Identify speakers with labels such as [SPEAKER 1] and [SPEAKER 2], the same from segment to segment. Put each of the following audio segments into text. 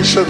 [SPEAKER 1] Frustration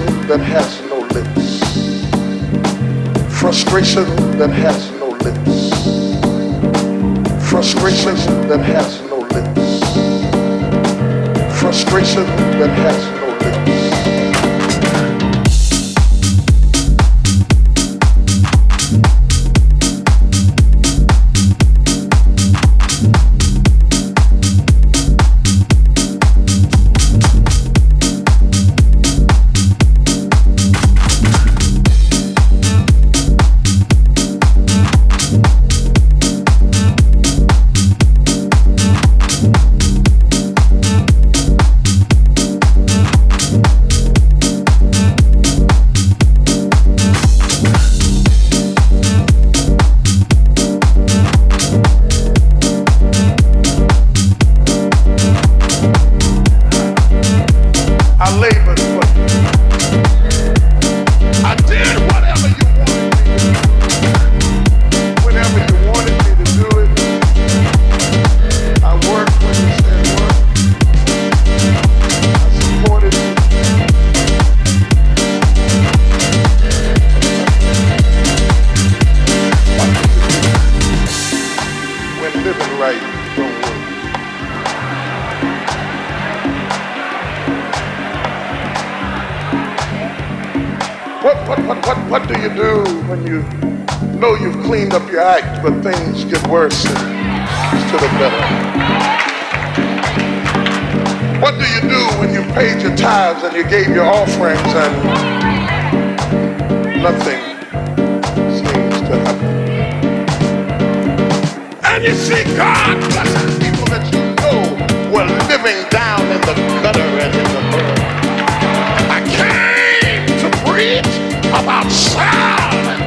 [SPEAKER 1] What, what, what, what do you do when you know you've cleaned up your act, but
[SPEAKER 2] things get worse instead of better? What do you do when you paid your tithes and you
[SPEAKER 3] gave your offerings and nothing seems to happen? And you see God blessing people that you know were living down in the gutter and in the mud. I came to preach about silence.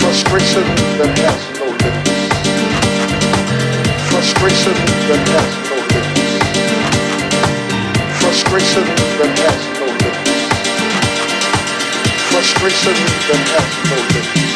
[SPEAKER 3] Frustration that has no limits. Frustration that has no limits. Frustration that has no limits. Frustration that has no limits.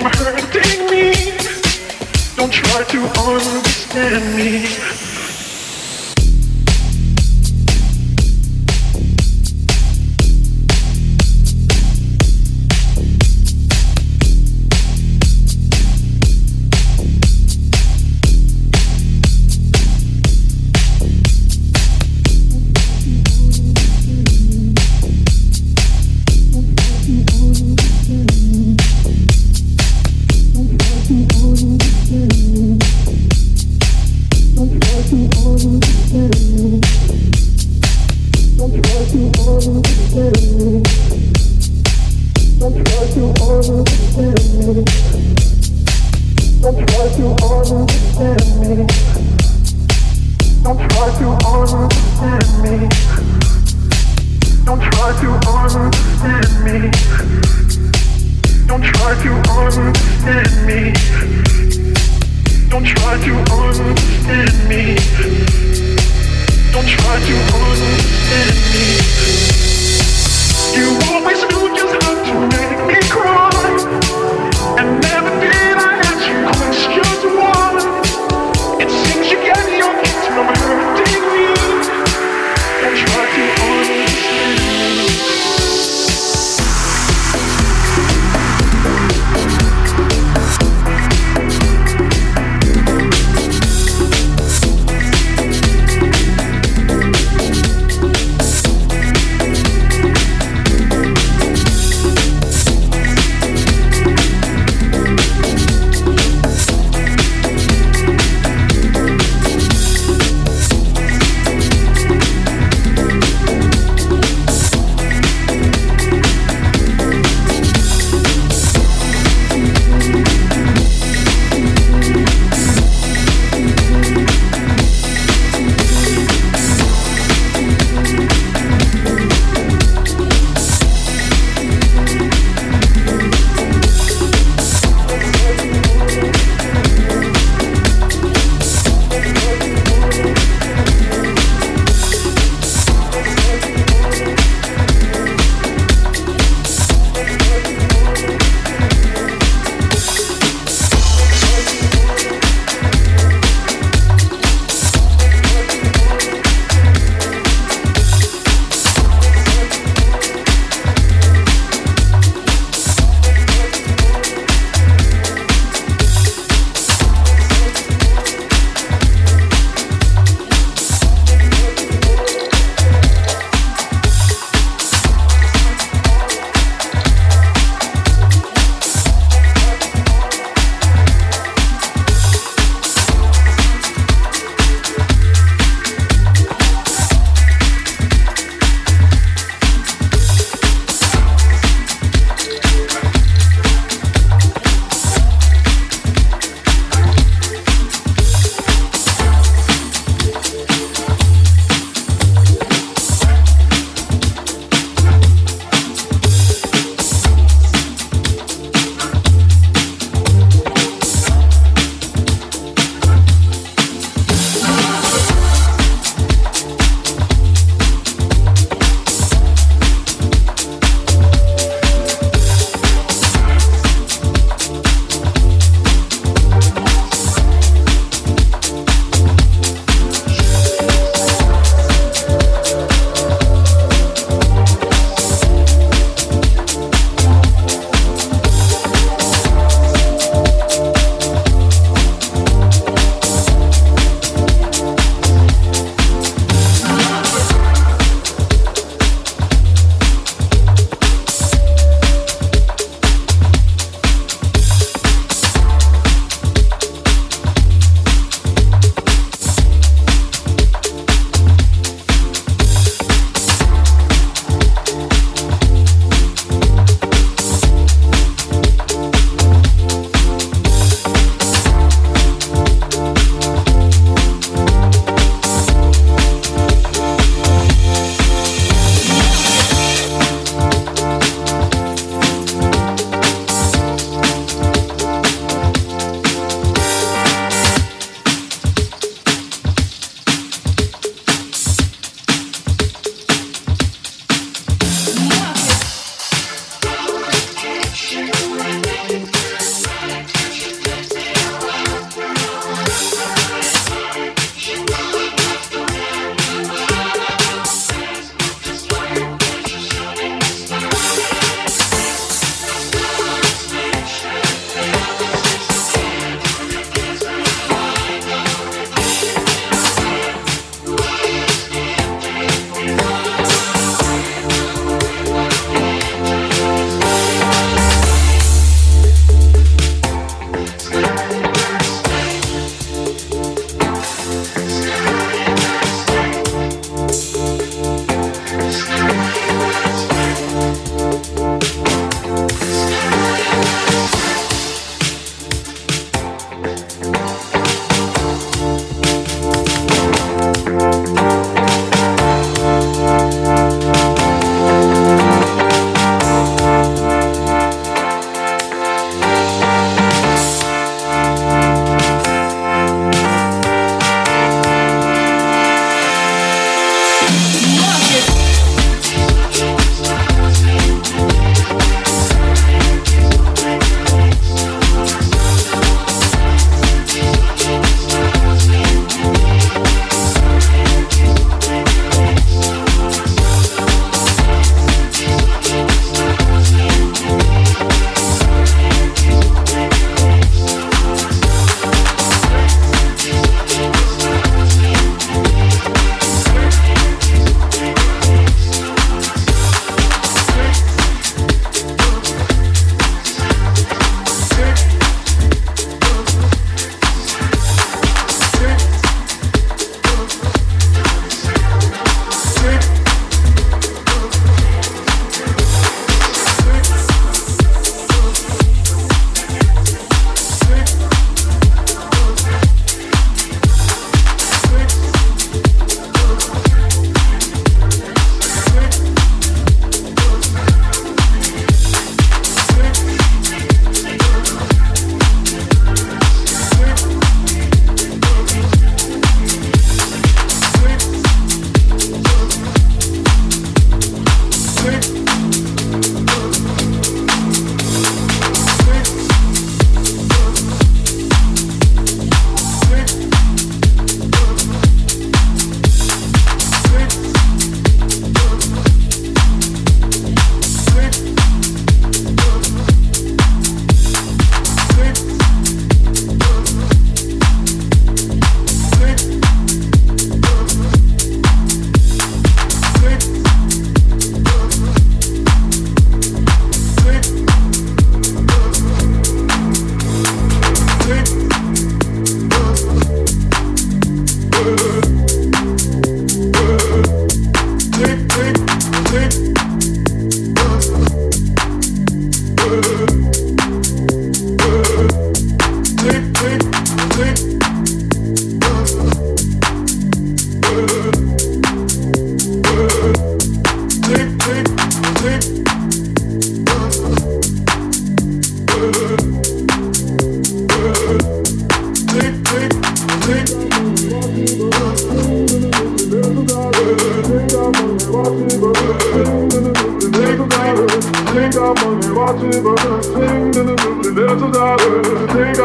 [SPEAKER 3] from hurting me. Don't try to understand me.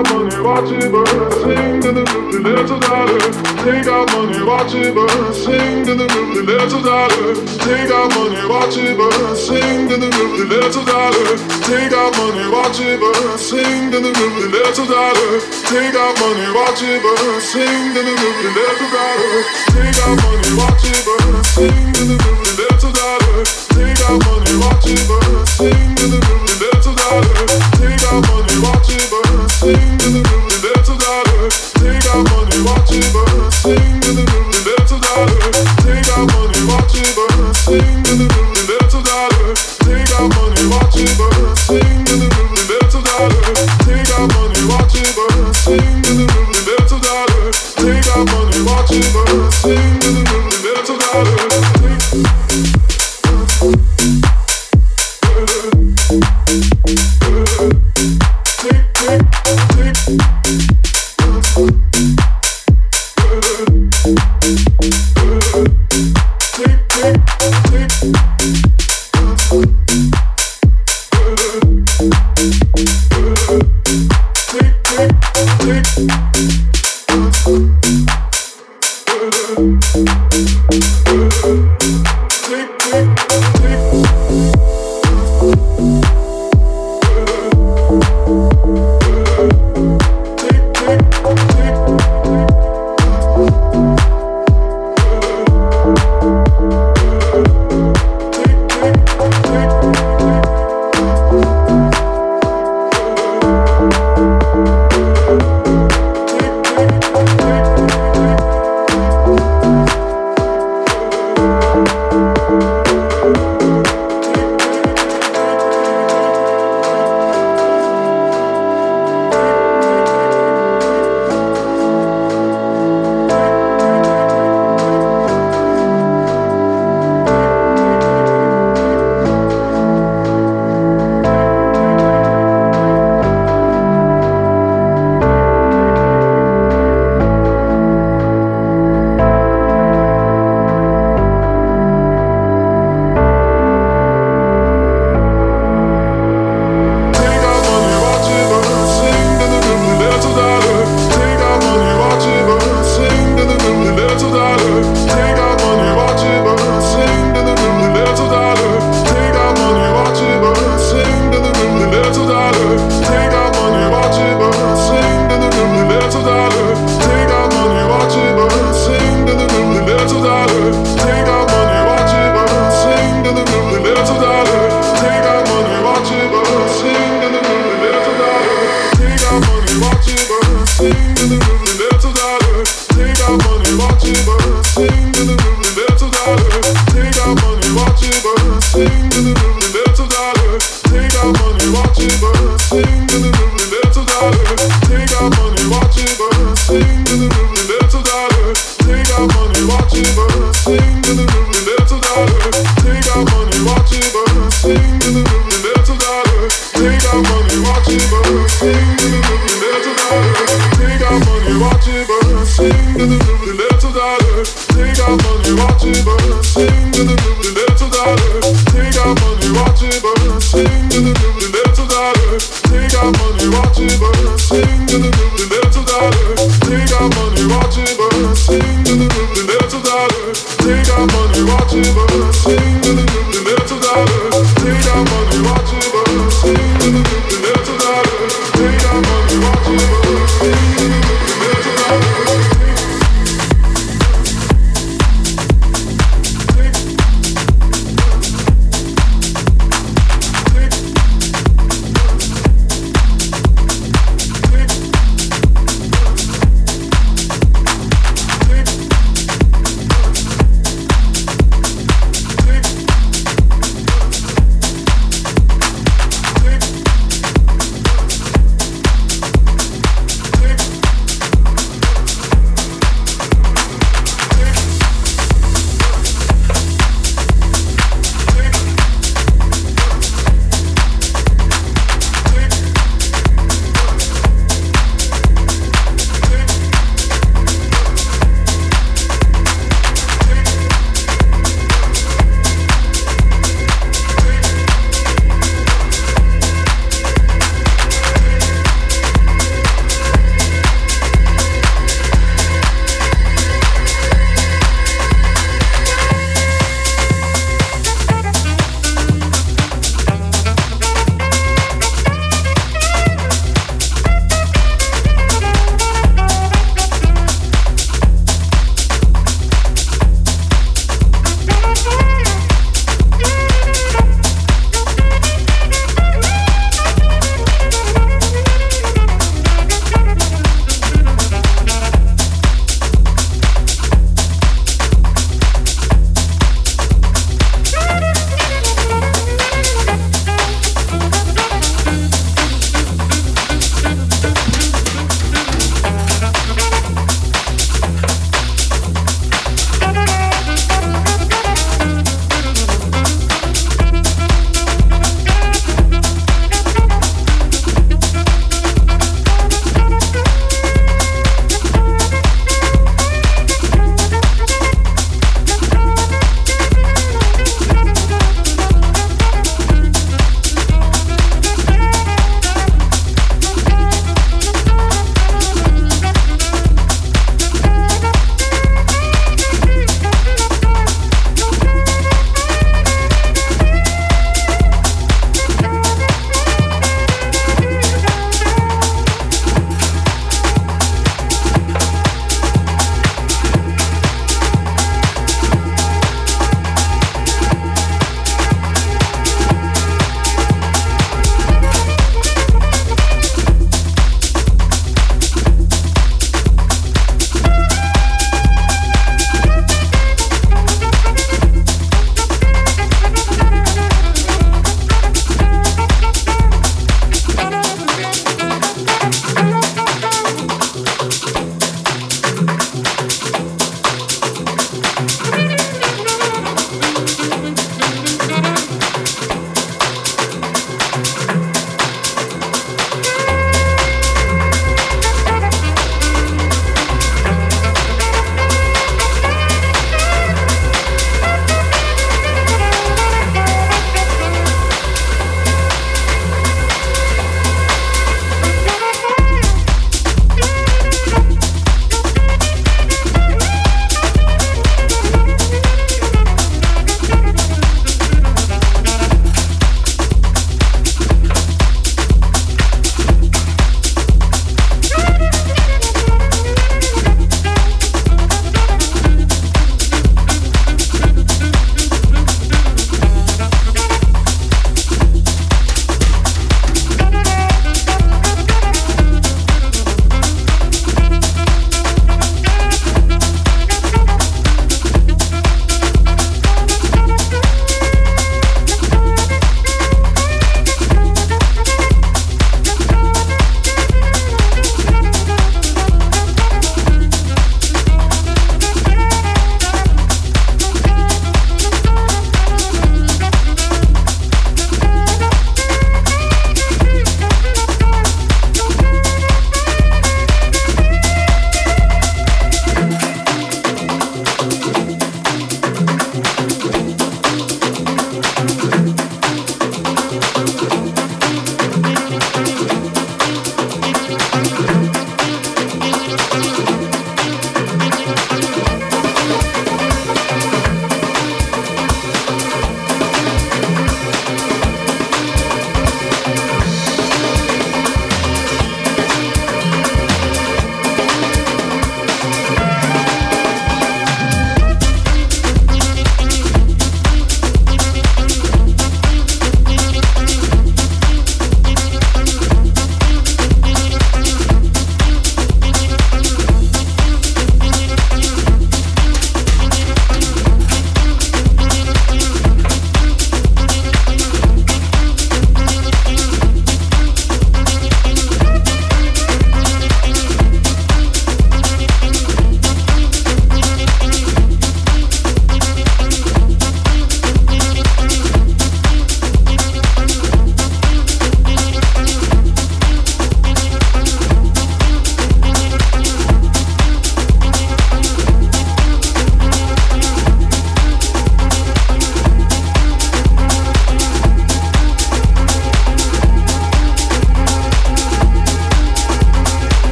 [SPEAKER 3] out money, watch it burn. Sing to the roof, the little dollar. Take out money, watch it burn. Sing to the roof, the little dollar. Take out money, watch it burn. Sing to the roof, the little dollar. Take out money, watch it burn. Sing to the roof, the little dollar. Take out money, watch it burn. Sing to the roof, the little dollar. Take out money, watch it burn. Sing to the music, little daughter. Take out money, watch it burn. Sing to the music, little dollar. Take out money, watch it. Thank you. the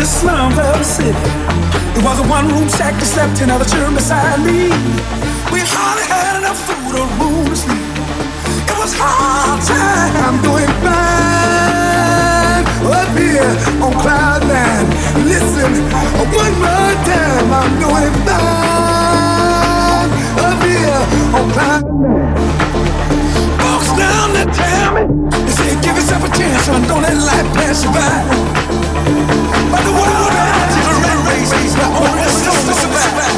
[SPEAKER 3] the
[SPEAKER 4] slums of the city. It was a one-room shack that slept in other children beside me. We hardly had enough food or room to sleep. It was hard time. I'm doing fine up here on cloud nine. Listen, one more time. I'm doing fine up here on cloud nine. Folks down there tell me, they say give yourself a chance, son. Don't let life pass you by. But the world around you is red race, but only the